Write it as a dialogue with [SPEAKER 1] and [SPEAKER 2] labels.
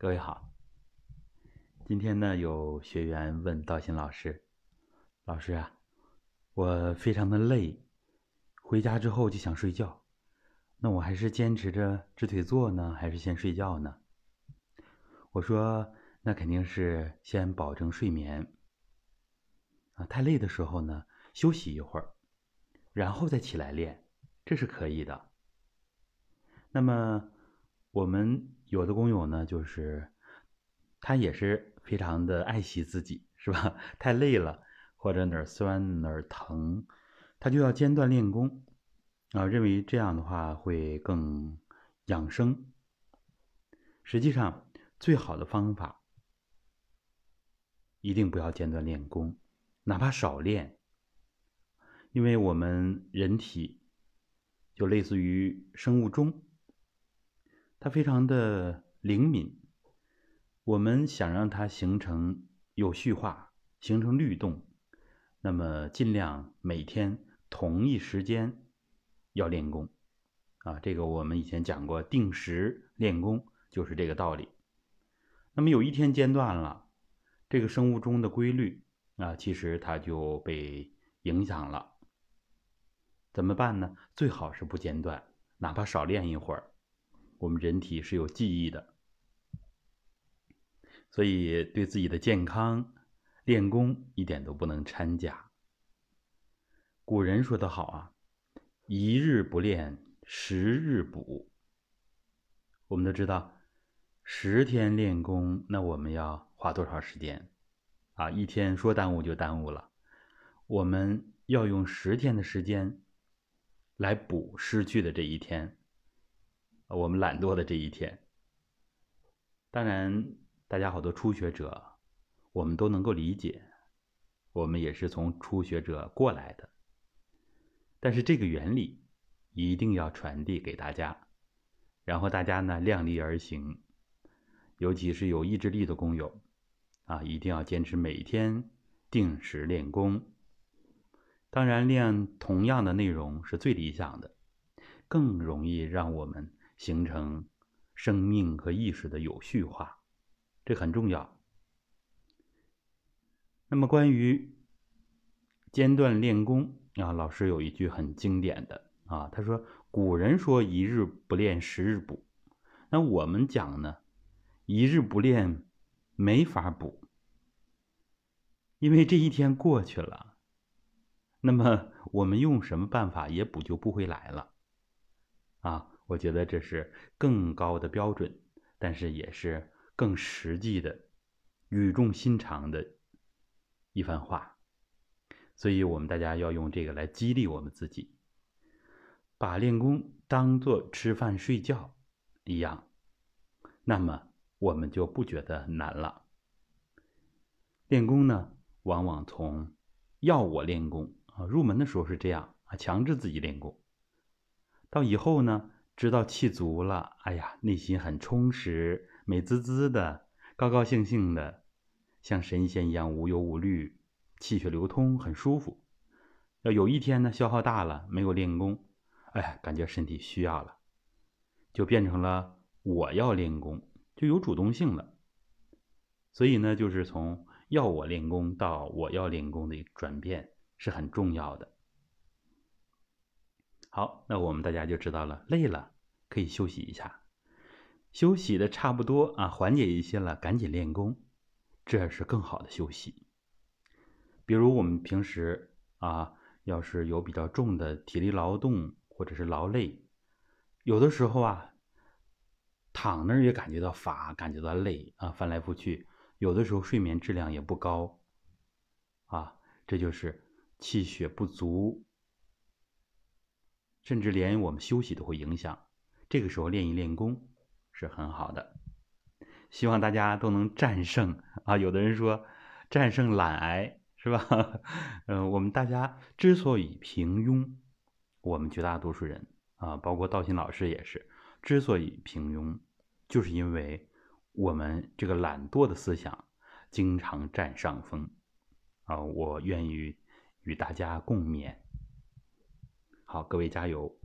[SPEAKER 1] 各位好，今天呢有学员问道心老师：“老师啊，我非常的累，回家之后就想睡觉，那我还是坚持着直腿坐呢，还是先睡觉呢？”我说：“那肯定是先保证睡眠啊，太累的时候呢，休息一会儿，然后再起来练，这是可以的。那么我们。”有的工友呢，就是他也是非常的爱惜自己，是吧？太累了，或者哪儿酸哪儿疼，他就要间断练功啊，认为这样的话会更养生。实际上，最好的方法一定不要间断练功，哪怕少练，因为我们人体就类似于生物钟。它非常的灵敏，我们想让它形成有序化、形成律动，那么尽量每天同一时间要练功，啊，这个我们以前讲过，定时练功就是这个道理。那么有一天间断了，这个生物钟的规律啊，其实它就被影响了。怎么办呢？最好是不间断，哪怕少练一会儿。我们人体是有记忆的，所以对自己的健康练功一点都不能掺假。古人说的好啊，“一日不练，十日补。”我们都知道，十天练功，那我们要花多少时间？啊，一天说耽误就耽误了。我们要用十天的时间来补失去的这一天。我们懒惰的这一天，当然，大家好多初学者，我们都能够理解，我们也是从初学者过来的。但是这个原理一定要传递给大家，然后大家呢量力而行，尤其是有意志力的工友，啊，一定要坚持每天定时练功。当然，练同样的内容是最理想的，更容易让我们。形成生命和意识的有序化，这很重要。那么关于间断练功啊，老师有一句很经典的啊，他说：“古人说一日不练，十日补。”那我们讲呢，一日不练没法补，因为这一天过去了，那么我们用什么办法也补救不回来了啊。我觉得这是更高的标准，但是也是更实际的、语重心长的一番话。所以，我们大家要用这个来激励我们自己，把练功当做吃饭睡觉一样，那么我们就不觉得难了。练功呢，往往从要我练功啊，入门的时候是这样啊，强制自己练功，到以后呢。知道气足了，哎呀，内心很充实，美滋滋的，高高兴兴的，像神仙一样无忧无虑，气血流通，很舒服。要有一天呢，消耗大了，没有练功，哎，感觉身体需要了，就变成了我要练功，就有主动性了。所以呢，就是从要我练功到我要练功的转变是很重要的。好，那我们大家就知道了，累了可以休息一下，休息的差不多啊，缓解一些了，赶紧练功，这是更好的休息。比如我们平时啊，要是有比较重的体力劳动或者是劳累，有的时候啊，躺那儿也感觉到乏，感觉到累啊，翻来覆去，有的时候睡眠质量也不高，啊，这就是气血不足。甚至连我们休息都会影响，这个时候练一练功是很好的。希望大家都能战胜啊！有的人说战胜懒癌是吧？嗯，我们大家之所以平庸，我们绝大多数人啊，包括道心老师也是，之所以平庸，就是因为我们这个懒惰的思想经常占上风啊！我愿意与大家共勉。好，各位加油！